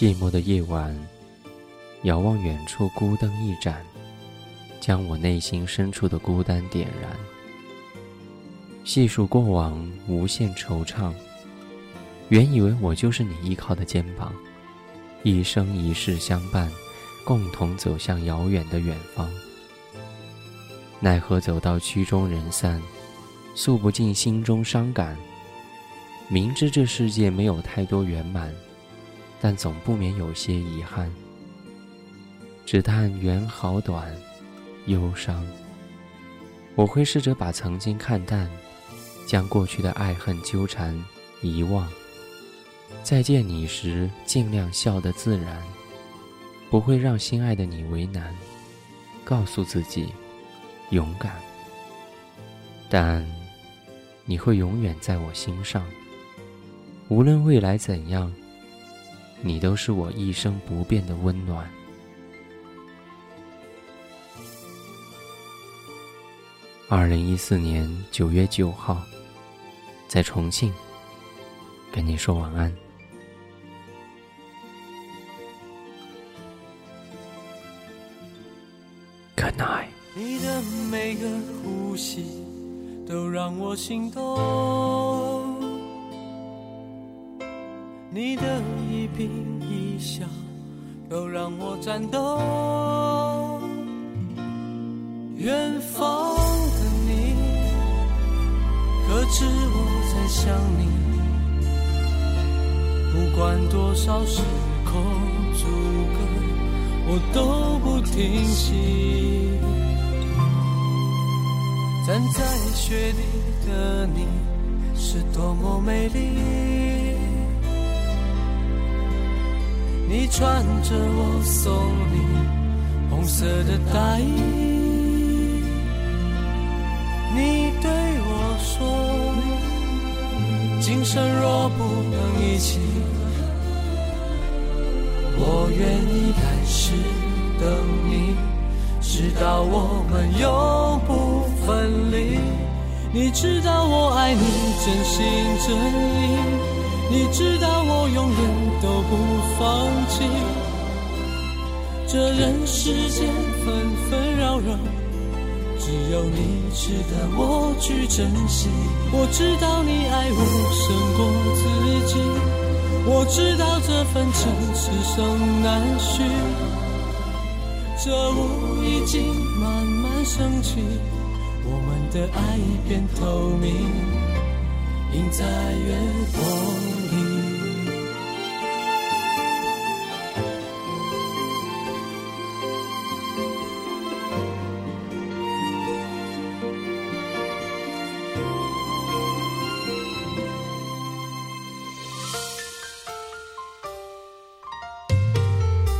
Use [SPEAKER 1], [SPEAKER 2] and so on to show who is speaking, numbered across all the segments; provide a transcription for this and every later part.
[SPEAKER 1] 寂寞的夜晚，遥望远处，孤灯一盏，将我内心深处的孤单点燃。细数过往，无限惆怅。原以为我就是你依靠的肩膀，一生一世相伴，共同走向遥远的远方。奈何走到曲终人散，诉不尽心中伤感。明知这世界没有太多圆满，但总不免有些遗憾。只叹缘好短，忧伤。我会试着把曾经看淡，将过去的爱恨纠缠遗忘。再见你时，尽量笑得自然，不会让心爱的你为难。告诉自己，勇敢。但你会永远在我心上。无论未来怎样，你都是我一生不变的温暖。二零一四年九月九号，在重庆，跟你说晚安。Good night。
[SPEAKER 2] 你的每个呼吸都让我心动。你的一颦一笑都让我颤抖，远方的你，可知我在想你？不管多少时空阻隔，我都不停息。站在雪里的你，是多么美丽。你穿着我送你红色的大衣，你对我说，今生若不能一起，我愿意来世等你，直到我们永不分离。你知道我爱你，真心真意。你知道我永远都不放弃，这人世间纷纷扰扰，只有你值得我去珍惜。我知道你爱我胜过自己，我知道这份情此生难续，这雾已经慢慢升起，我们的爱变透明，映在月光里。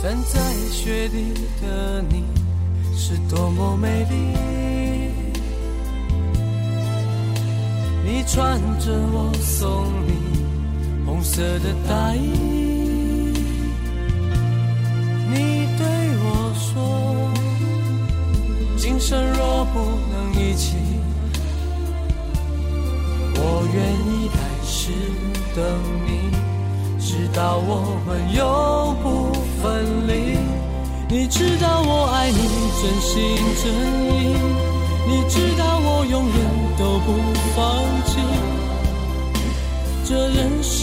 [SPEAKER 2] 站在雪地的你，是多么美丽。穿着我送你红色的大衣，你对我说，今生若不能一起，我愿意来世等你，直到我们永不。分离，你知道我爱你真心真意，你知道我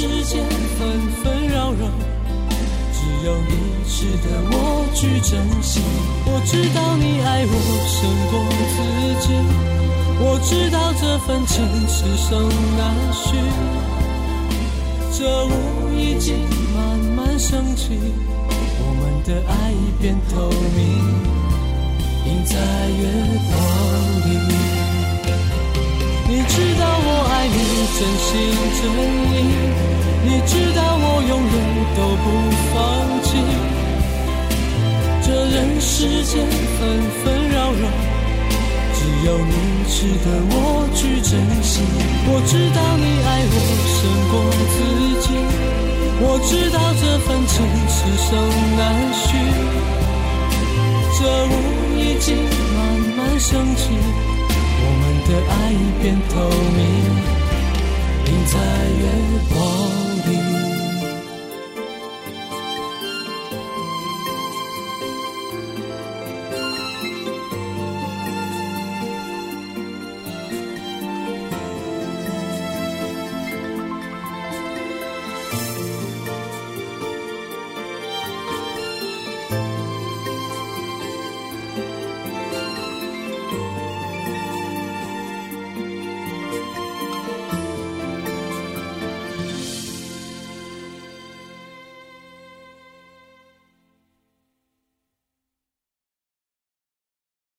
[SPEAKER 2] 世间纷纷扰扰，只有你值得我去珍惜。我知道你爱我胜过自己，我知道这份情此生难续。这雾已经慢慢升起。我们的爱已变透明，映在月光里。你知道我爱你真心真意，你知道我永远都不放弃。这人世间纷纷扰扰，只有你值得我去珍惜。我知道你爱我胜过自己，我知道这份情此生难续。这雾已经慢慢升起，我们的爱已变透明。停在月光里。